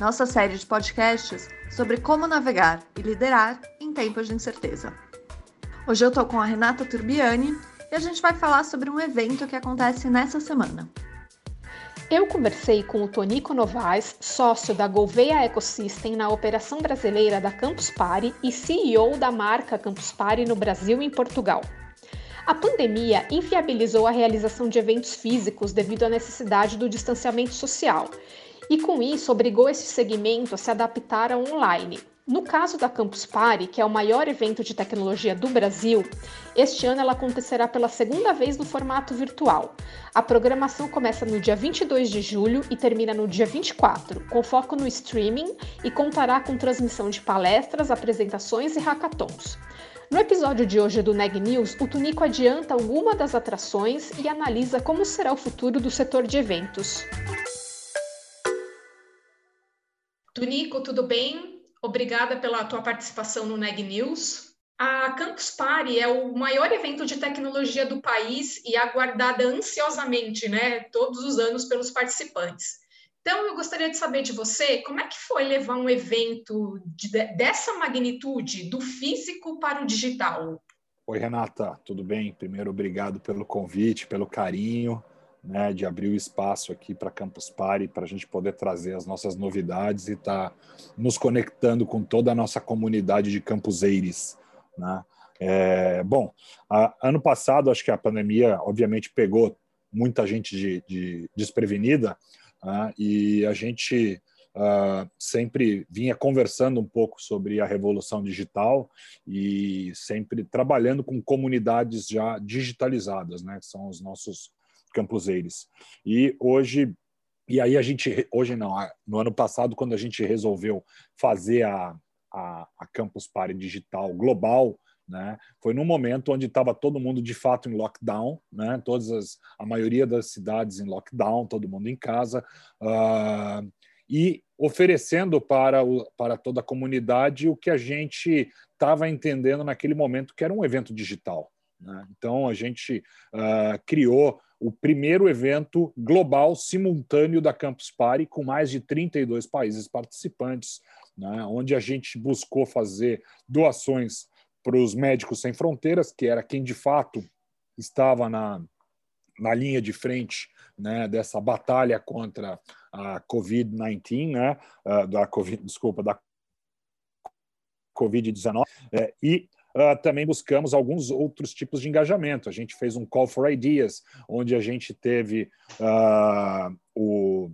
nossa série de podcasts sobre como navegar e liderar em tempos de incerteza. Hoje eu estou com a Renata Turbiani e a gente vai falar sobre um evento que acontece nessa semana. Eu conversei com o Tonico Novaes, sócio da Gouveia Ecosystem na operação brasileira da Campus Party e CEO da marca Campus Party no Brasil e em Portugal. A pandemia inviabilizou a realização de eventos físicos devido à necessidade do distanciamento social, e com isso obrigou esse segmento a se adaptar ao online. No caso da Campus Party, que é o maior evento de tecnologia do Brasil, este ano ela acontecerá pela segunda vez no formato virtual. A programação começa no dia 22 de julho e termina no dia 24, com foco no streaming e contará com transmissão de palestras, apresentações e hackathons. No episódio de hoje do Neg News, o Tunico adianta alguma das atrações e analisa como será o futuro do setor de eventos. Tunico, tudo bem? Obrigada pela tua participação no Neg News. A Campus Party é o maior evento de tecnologia do país e aguardada ansiosamente, né, todos os anos pelos participantes. Então, eu gostaria de saber de você como é que foi levar um evento de, dessa magnitude, do físico para o digital? Oi, Renata, tudo bem? Primeiro, obrigado pelo convite, pelo carinho, né, de abrir o espaço aqui para Campus Party, para a gente poder trazer as nossas novidades e estar tá nos conectando com toda a nossa comunidade de campuseires. Né? É, bom, a, ano passado, acho que a pandemia, obviamente, pegou muita gente de, de desprevenida, né? e a gente uh, sempre vinha conversando um pouco sobre a revolução digital e sempre trabalhando com comunidades já digitalizadas, né? são os nossos campuseiros. E hoje e aí a gente hoje não, no ano passado quando a gente resolveu fazer a, a, a Campus Party digital global, né? Foi num momento onde estava todo mundo de fato em lockdown, né? Todas as, a maioria das cidades em lockdown, todo mundo em casa uh, e oferecendo para o, para toda a comunidade o que a gente estava entendendo naquele momento que era um evento digital. Né? Então a gente uh, criou o primeiro evento global simultâneo da Campus Party com mais de 32 países participantes, né? onde a gente buscou fazer doações para os Médicos Sem Fronteiras, que era quem de fato estava na, na linha de frente né, dessa batalha contra a Covid-19, né, uh, da COVID, desculpa, da Covid-19, é, e uh, também buscamos alguns outros tipos de engajamento. A gente fez um Call for Ideas, onde a gente teve uh, o,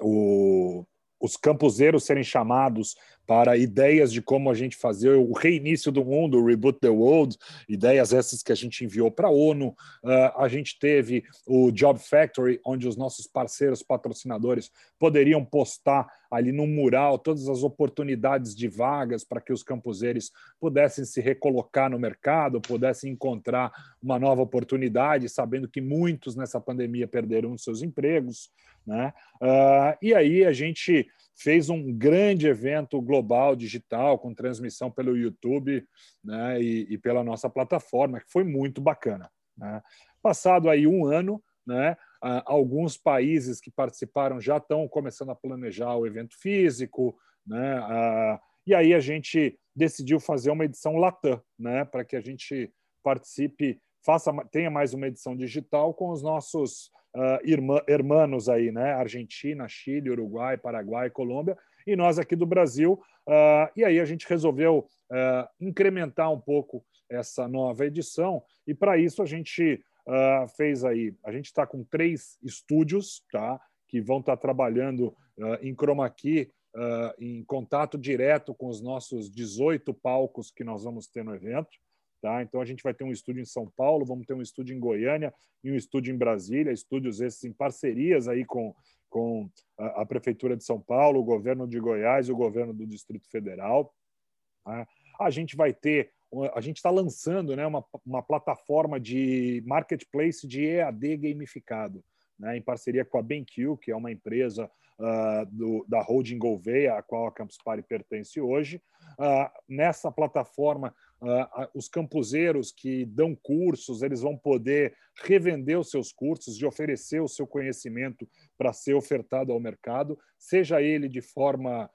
o, os campuseiros serem chamados para ideias de como a gente fazer o reinício do mundo, o Reboot the World, ideias essas que a gente enviou para a ONU. Uh, a gente teve o Job Factory, onde os nossos parceiros patrocinadores poderiam postar ali no mural todas as oportunidades de vagas para que os campuseiros pudessem se recolocar no mercado, pudessem encontrar uma nova oportunidade, sabendo que muitos nessa pandemia perderam seus empregos. Né? Uh, e aí a gente fez um grande evento global digital com transmissão pelo YouTube né, e, e, pela nossa plataforma, que foi muito bacana. Né? Passado aí um ano, né, alguns países que participaram já estão começando a planejar o evento físico, né, e aí a gente decidiu fazer uma edição Latam, né, para que a gente participe, faça, tenha mais uma edição digital com os nossos uh, irmã, irmãos aí, né? Argentina, Chile, Uruguai, Paraguai, Colômbia, e nós aqui do Brasil. Uh, e aí a gente resolveu uh, incrementar um pouco essa nova edição, e para isso a gente uh, fez aí, a gente está com três estúdios, tá? Que vão estar tá trabalhando em chroma key, em contato direto com os nossos 18 palcos que nós vamos ter no evento. Tá? Então, a gente vai ter um estúdio em São Paulo, vamos ter um estúdio em Goiânia e um estúdio em Brasília, estúdios esses em parcerias aí com, com a, a Prefeitura de São Paulo, o governo de Goiás e o governo do Distrito Federal. Né? A gente vai ter, a gente está lançando né, uma, uma plataforma de marketplace de EAD gamificado, né, em parceria com a BenQ, que é uma empresa uh, do, da holding Gouveia, a qual a Campus Party pertence hoje. Uh, nessa plataforma, uh, os campuseiros que dão cursos, eles vão poder revender os seus cursos e oferecer o seu conhecimento para ser ofertado ao mercado, seja ele de forma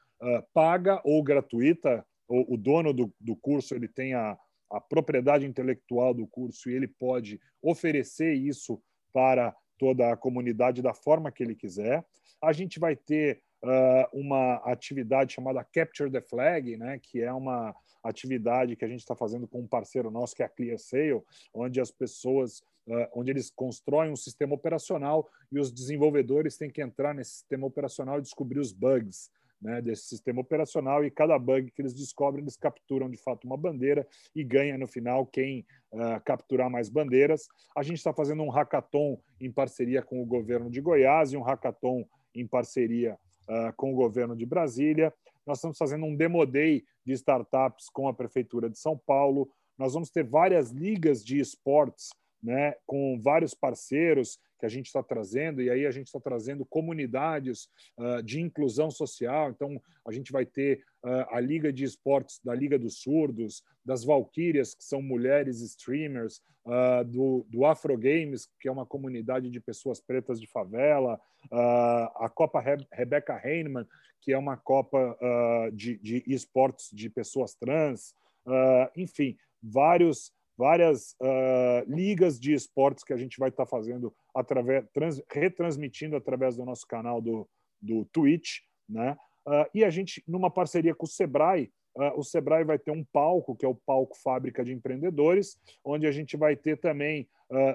paga ou gratuita. O, o dono do, do curso ele tem a, a propriedade intelectual do curso e ele pode oferecer isso para toda a comunidade da forma que ele quiser. A gente vai ter uh, uma atividade chamada Capture the Flag, né, que é uma atividade que a gente está fazendo com um parceiro nosso, que é a ClearSale, onde as pessoas, uh, onde eles constroem um sistema operacional e os desenvolvedores têm que entrar nesse sistema operacional e descobrir os bugs né, desse sistema operacional e cada bug que eles descobrem, eles capturam de fato uma bandeira e ganha no final quem uh, capturar mais bandeiras. A gente está fazendo um hackathon em parceria com o governo de Goiás e um hackathon em parceria uh, com o governo de Brasília. Nós estamos fazendo um demo day de startups com a prefeitura de São Paulo. Nós vamos ter várias ligas de esportes né, com vários parceiros que a gente está trazendo, e aí a gente está trazendo comunidades uh, de inclusão social. Então, a gente vai ter a Liga de Esportes da Liga dos Surdos, das Valquírias, que são mulheres streamers, uh, do, do Afro Games, que é uma comunidade de pessoas pretas de favela, a Copa Re Rebecca Heinemann, que é uma Copa de, de esportes de pessoas trans, enfim, vários várias uh, ligas de esportes que a gente vai estar tá fazendo através, trans, retransmitindo através do nosso canal do, do Twitch, né? Uh, e a gente, numa parceria com o Sebrae, uh, o Sebrae vai ter um palco, que é o palco Fábrica de Empreendedores, onde a gente vai ter também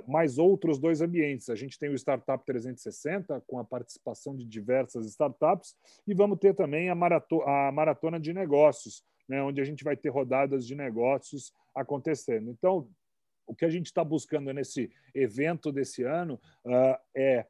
mais outros dois ambientes. A gente tem o Startup 360, com a participação de diversas startups, e vamos ter também a, marato a Maratona de Negócios, né, onde a gente vai ter rodadas de negócios acontecendo. Então, o que a gente está buscando nesse evento desse ano uh, é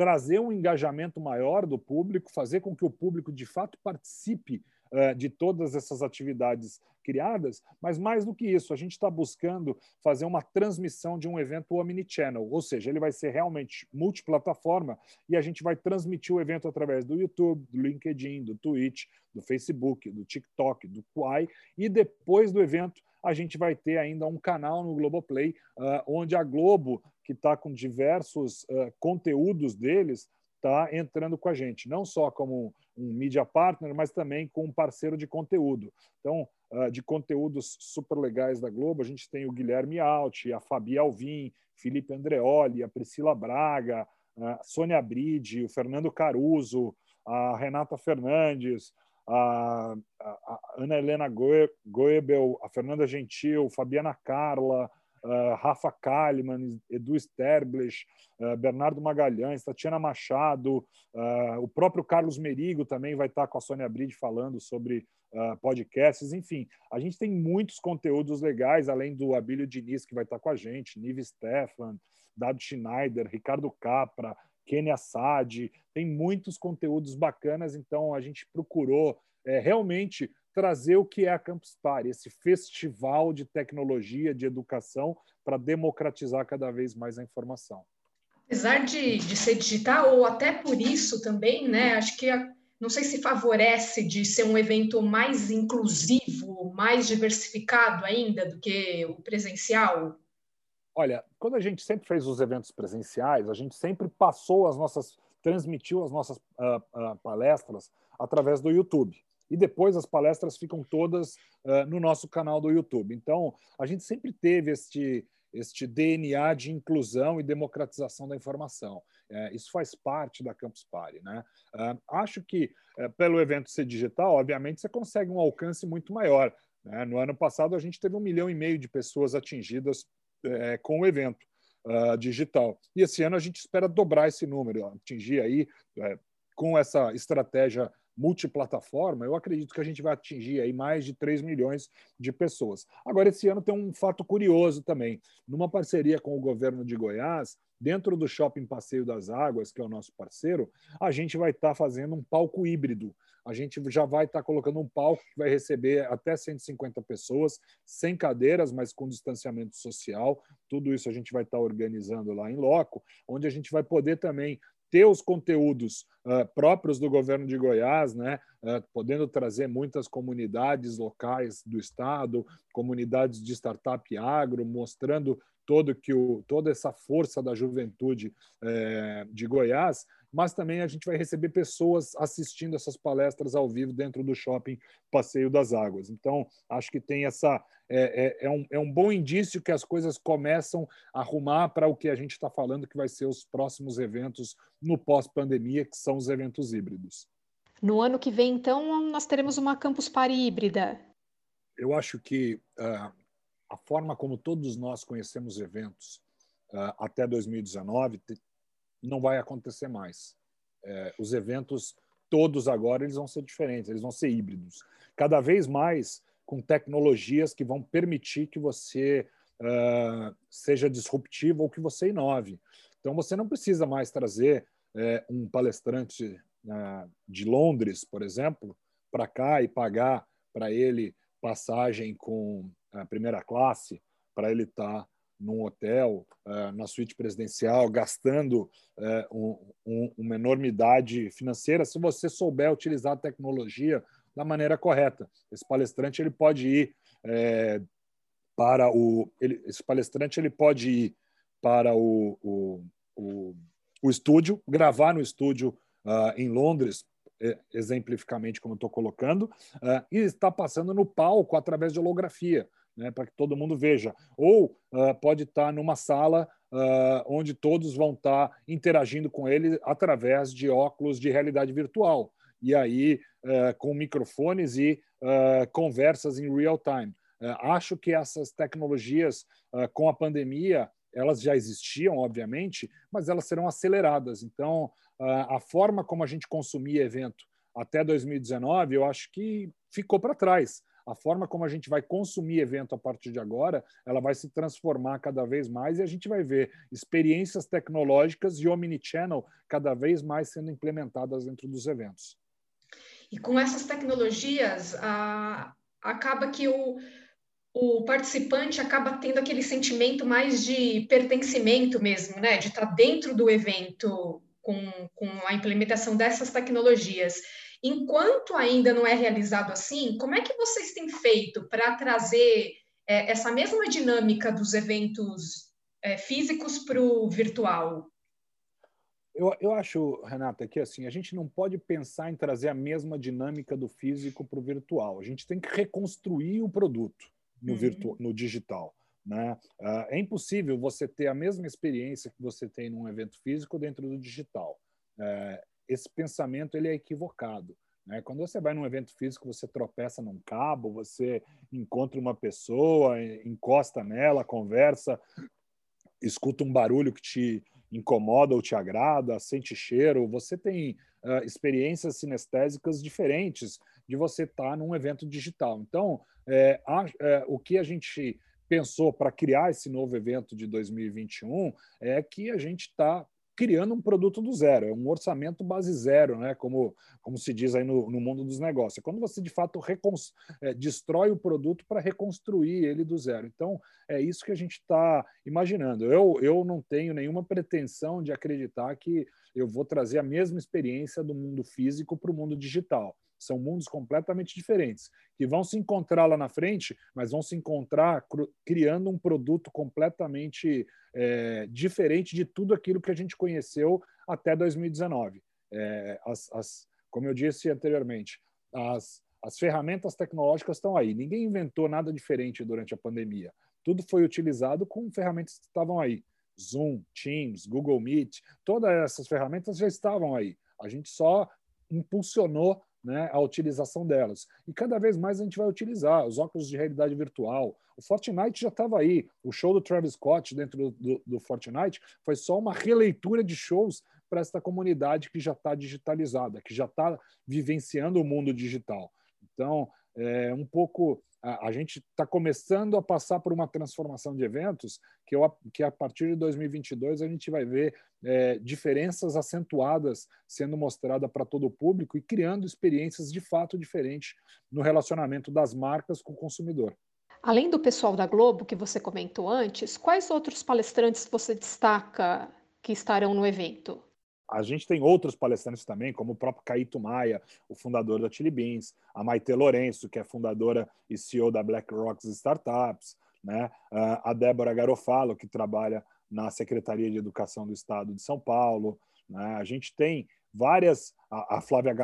trazer um engajamento maior do público, fazer com que o público de fato participe uh, de todas essas atividades criadas, mas mais do que isso, a gente está buscando fazer uma transmissão de um evento omnichannel, ou seja, ele vai ser realmente multiplataforma e a gente vai transmitir o evento através do YouTube, do LinkedIn, do Twitch, do Facebook, do TikTok, do Quai, e depois do evento a gente vai ter ainda um canal no Globoplay, uh, onde a Globo, que está com diversos uh, conteúdos deles, está entrando com a gente, não só como um media partner, mas também com um parceiro de conteúdo. Então, uh, de conteúdos super legais da Globo, a gente tem o Guilherme Alt, a Fabi Alvim, Felipe Andreoli, a Priscila Braga, a Sônia Bride, o Fernando Caruso, a Renata Fernandes, a, a Ana Helena Goebel, a Fernanda Gentil, Fabiana Carla, uh, Rafa Kalimann, Edu Sterblich, uh, Bernardo Magalhães, Tatiana Machado, uh, o próprio Carlos Merigo também vai estar com a Sônia Bride falando sobre podcasts. Enfim, a gente tem muitos conteúdos legais, além do Abílio Diniz, que vai estar com a gente, Nive Stefan, Dado Schneider, Ricardo Capra, Kenia Assad, tem muitos conteúdos bacanas, então a gente procurou é, realmente trazer o que é a Campus Party, esse festival de tecnologia, de educação, para democratizar cada vez mais a informação. Apesar de, de ser digital, ou até por isso também, né, acho que a, não sei se favorece de ser um evento mais inclusivo, mais diversificado ainda do que o presencial. Olha, quando a gente sempre fez os eventos presenciais, a gente sempre passou as nossas, transmitiu as nossas uh, uh, palestras através do YouTube. E depois as palestras ficam todas uh, no nosso canal do YouTube. Então, a gente sempre teve este, este DNA de inclusão e democratização da informação. É, isso faz parte da Campus Party. Né? Acho que, uh, pelo evento ser digital, obviamente você consegue um alcance muito maior. Né? No ano passado, a gente teve um milhão e meio de pessoas atingidas é, com o evento uh, digital. E esse ano a gente espera dobrar esse número, atingir aí, é, com essa estratégia multiplataforma, eu acredito que a gente vai atingir aí mais de 3 milhões de pessoas. Agora, esse ano tem um fato curioso também. Numa parceria com o governo de Goiás, dentro do Shopping Passeio das Águas, que é o nosso parceiro, a gente vai estar tá fazendo um palco híbrido. A gente já vai estar tá colocando um palco que vai receber até 150 pessoas, sem cadeiras, mas com distanciamento social. Tudo isso a gente vai estar tá organizando lá em loco, onde a gente vai poder também ter os conteúdos uh, próprios do governo de Goiás, né, uh, podendo trazer muitas comunidades locais do estado, comunidades de startup agro, mostrando todo que o, toda essa força da juventude eh, de Goiás, mas também a gente vai receber pessoas assistindo essas palestras ao vivo dentro do shopping Passeio das Águas. Então, acho que tem essa é, é, é, um, é um bom indício que as coisas começam a arrumar para o que a gente está falando que vai ser os próximos eventos no pós-pandemia, que são os eventos híbridos. No ano que vem, então, nós teremos uma Campus Party híbrida. Eu acho que uh, a forma como todos nós conhecemos eventos uh, até 2019 não vai acontecer mais. Uh, os eventos todos agora eles vão ser diferentes, eles vão ser híbridos. Cada vez mais com tecnologias que vão permitir que você uh, seja disruptivo ou que você inove. Então, você não precisa mais trazer uh, um palestrante uh, de Londres, por exemplo, para cá e pagar para ele passagem com a primeira classe, para ele estar tá num hotel, uh, na suíte presidencial, gastando um, uma enormidade financeira, se você souber utilizar a tecnologia da maneira correta. Esse palestrante ele pode ir é, para o ele, esse palestrante ele pode ir para o, o, o, o estúdio, gravar no estúdio uh, em Londres, exemplificamente como estou colocando, uh, e está passando no palco através de holografia, né, para que todo mundo veja. Ou uh, pode estar numa sala onde todos vão estar interagindo com ele através de óculos de realidade virtual e aí uh, com microfones e uh, conversas em real time. Uh, acho que essas tecnologias, com a pandemia, elas já existiam, obviamente, mas elas serão aceleradas. Então, a forma como a gente consumia evento até 2019, eu acho que ficou para trás. A forma como a gente vai consumir evento a partir de agora, ela vai se transformar cada vez mais e a gente vai ver experiências tecnológicas e omnichannel cada vez mais sendo implementadas dentro dos eventos. E com essas tecnologias, a, acaba que o, o participante acaba tendo aquele sentimento mais de pertencimento mesmo, né? De estar dentro do evento com, com a implementação dessas tecnologias. Enquanto ainda não é realizado assim, como é que vocês têm feito para trazer é, essa mesma dinâmica dos eventos é, físicos para o virtual? Eu, eu acho, Renata, que assim, a gente não pode pensar em trazer a mesma dinâmica do físico para o virtual. A gente tem que reconstruir o produto no, uhum. no digital. Né? Uh, é impossível você ter a mesma experiência que você tem num evento físico dentro do digital. Uh, esse pensamento ele é equivocado. Né? Quando você vai num evento físico, você tropeça num cabo, você encontra uma pessoa, encosta nela, conversa, escuta um barulho que te incomoda ou te agrada, sente cheiro, você tem uh, experiências sinestésicas diferentes de você estar tá num evento digital. Então, é, a, é, o que a gente pensou para criar esse novo evento de 2021 é que a gente está criando um produto do zero, é um orçamento base zero, né? como, como se diz aí no, no mundo dos negócios. É quando você, de fato, é, destrói o produto para reconstruir ele do zero. Então, é isso que a gente está imaginando. Eu, eu não tenho nenhuma pretensão de acreditar que eu vou trazer a mesma experiência do mundo físico para o mundo digital. São mundos completamente diferentes, que vão se encontrar lá na frente, mas vão se encontrar criando um produto completamente é, diferente de tudo aquilo que a gente conheceu até 2019. É, as, as, como eu disse anteriormente, as, as ferramentas tecnológicas estão aí. Ninguém inventou nada diferente durante a pandemia. Tudo foi utilizado com ferramentas que estavam aí. Zoom, Teams, Google Meet, todas essas ferramentas já estavam aí. A gente só impulsionou né, a utilização delas. E cada vez mais a gente vai utilizar os óculos de realidade virtual. O Fortnite já estava aí. O show do Travis Scott dentro do, do Fortnite foi só uma releitura de shows para essa comunidade que já está digitalizada, que já está vivenciando o mundo digital. Então, é um pouco a, a gente está começando a passar por uma transformação de eventos que, eu, que a partir de 2022 a gente vai ver é, diferenças acentuadas sendo mostradas para todo o público e criando experiências de fato diferentes no relacionamento das marcas com o consumidor. Além do pessoal da Globo que você comentou antes, quais outros palestrantes você destaca que estarão no evento? A gente tem outros palestrantes também, como o próprio Caíto Maia, o fundador da Chili Beans, a Maite Lourenço, que é fundadora e CEO da BlackRock Startups, né? a Débora Garofalo, que trabalha na Secretaria de Educação do Estado de São Paulo. Né? A gente tem várias, a, Flávia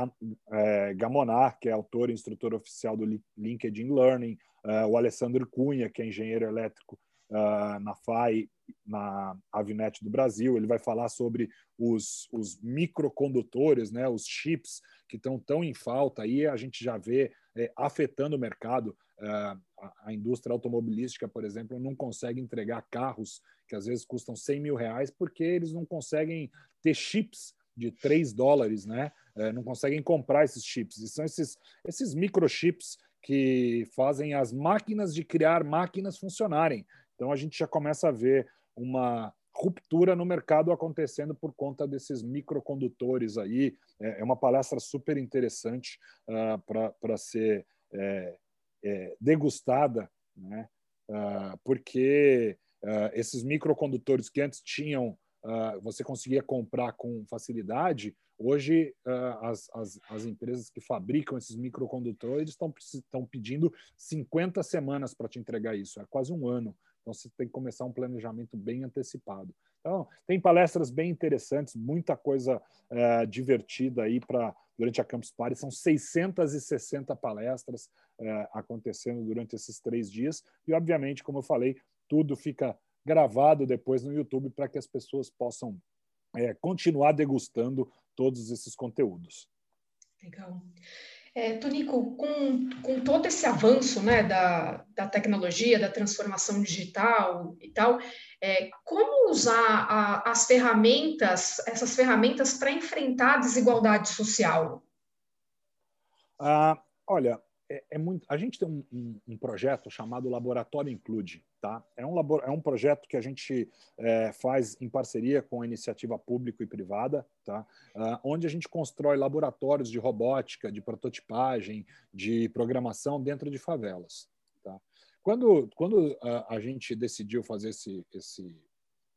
é, Gamonar, que é autora e instrutora oficial do LinkedIn Learning, é, o Alessandro Cunha, que é engenheiro elétrico uh, na FAI, na Avinet do Brasil. Ele vai falar sobre os, os microcondutores, né, os chips que estão tão em falta aí, a gente já vê é, afetando o mercado. Uh, a, a, indústria automobilística, por exemplo, não consegue entregar carros que às vezes custam 100 mil reais porque eles não conseguem ter chips de 3 dólares, né? É, não conseguem comprar esses chips. E são esses, esses microchips que fazem as máquinas de criar máquinas funcionarem. Então a gente já começa a ver uma ruptura no mercado acontecendo por conta desses microcondutores aí. É, é uma palestra super interessante uh, para ser é, é, degustada, né? Uh, porque uh, esses microcondutores que antes tinham, você conseguia comprar com facilidade, hoje as, as, as, empresas que fabricam esses microcondutores estão, estão pedindo 50 semanas para te entregar isso, é quase um ano. Então, você tem que começar um planejamento bem antecipado. Então, tem palestras bem interessantes, muita coisa é, divertida aí para durante a Campus Party. São 660 palestras é, acontecendo durante esses três dias. E, obviamente, como eu falei, tudo fica gravado depois no YouTube para que as pessoas possam é, continuar degustando todos esses conteúdos. Legal. É, Tonico, com, com todo esse avanço né, da, da tecnologia, da transformação digital e tal, é, como usar a, as ferramentas, essas ferramentas para enfrentar a desigualdade social? Ah, olha, é, é, muito. A gente tem um, um, um, projeto chamado Laboratório Include, tá? É um, labor, é um projeto que a gente é, faz em parceria com a iniciativa pública e privada, tá? Uh, onde a gente constrói laboratórios de robótica, de prototipagem, de programação dentro de favelas, tá? Quando, quando uh, a gente decidiu fazer esse, esse,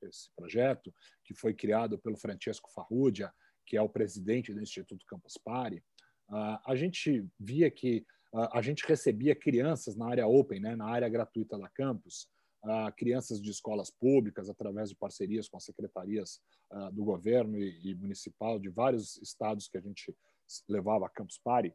esse projeto, que foi criado pelo Francesco Farrugia, que é o presidente do Instituto Campus Party, uh, a gente via que a gente recebia crianças na área open, né, na área gratuita da campus, crianças de escolas públicas, através de parcerias com as secretarias do governo e, municipal de vários estados que a gente levava a Campus Party.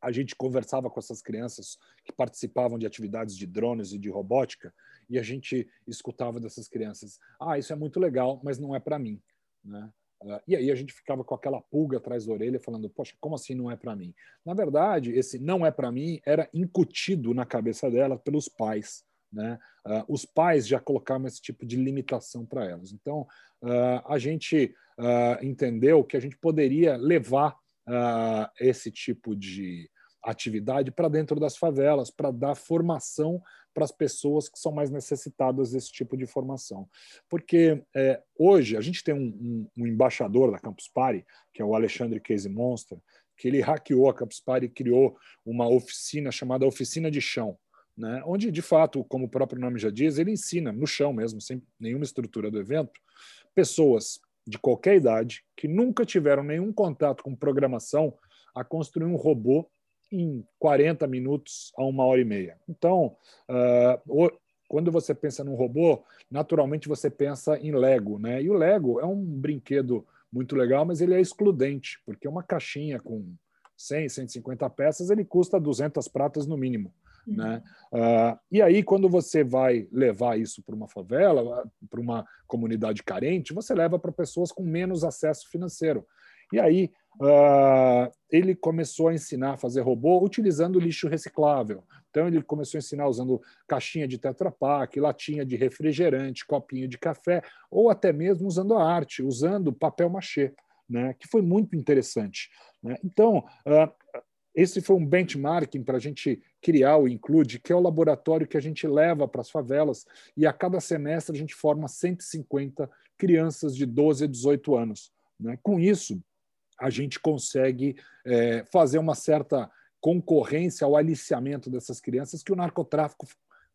A gente conversava com essas crianças que participavam de atividades de drones e de robótica e a gente escutava dessas crianças: ah, isso é muito legal, mas não é para mim. Né? Uh, e aí a gente ficava com aquela pulga atrás da orelha, falando: Poxa, como assim não é para mim? Na verdade, esse não é para mim era incutido na cabeça dela pelos pais. Né? Uh, os pais já colocavam esse tipo de limitação para elas. Então, uh, a gente entendeu que a gente poderia levar esse tipo de atividade para dentro das favelas, para dar formação para as pessoas que são mais necessitadas desse tipo de formação. Porque é, hoje a gente tem um, um, um, embaixador da Campus Party, que é o Alexandre Casey Monster, que ele hackeou a Campus Party e criou uma oficina chamada Oficina de Chão, né, onde, de fato, como o próprio nome já diz, ele ensina no chão mesmo, sem nenhuma estrutura do evento, pessoas de qualquer idade que nunca tiveram nenhum contato com programação a construir um robô em 40 minutos a uma hora e meia. Então, uh, quando você pensa num robô, naturalmente você pensa em Lego, né? E o Lego é um brinquedo muito legal, mas ele é excludente, porque uma caixinha com 100, 150 peças, ele custa 200 pratas no mínimo. Uhum. Né? Uh, e aí, quando você vai levar isso para uma favela, para uma comunidade carente, você leva para pessoas com menos acesso financeiro. E aí uh, ele começou a ensinar a fazer robô utilizando lixo reciclável. Então ele começou a ensinar usando caixinha de Tetra Pak, latinha de refrigerante, copinho de café, ou até mesmo usando a arte, usando papel machê, né? que foi muito interessante. Né? Então, uh, esse foi um benchmarking para a gente criar o Include, que é o laboratório que a gente leva para as favelas, e a cada semestre a gente forma 150 crianças de 12 a 18 anos. Né? Com isso, a gente consegue é, fazer uma certa concorrência ao aliciamento dessas crianças que o narcotráfico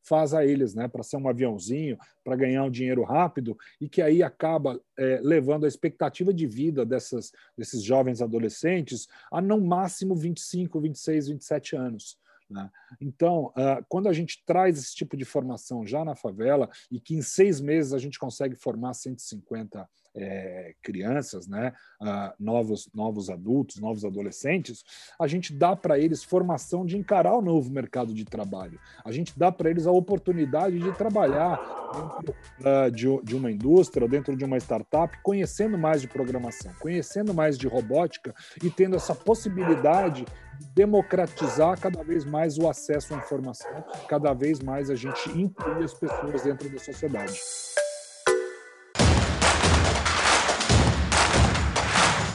faz a eles, né, para ser um aviãozinho, para ganhar um dinheiro rápido e que aí acaba é, levando a expectativa de vida dessas, desses jovens adolescentes a no máximo 25, 26, 27 anos. Né? Então, uh, quando a gente traz esse tipo de formação já na favela e que em seis meses a gente consegue formar 150 é, crianças, né, uh, novos, novos adultos, novos adolescentes, a gente dá para eles formação de encarar o novo mercado de trabalho. A gente dá para eles a oportunidade de trabalhar dentro uh, de, de uma indústria, dentro de uma startup, conhecendo mais de programação, conhecendo mais de robótica e tendo essa possibilidade de democratizar cada vez mais o acesso à informação, cada vez mais a gente inclui as pessoas dentro da sociedade.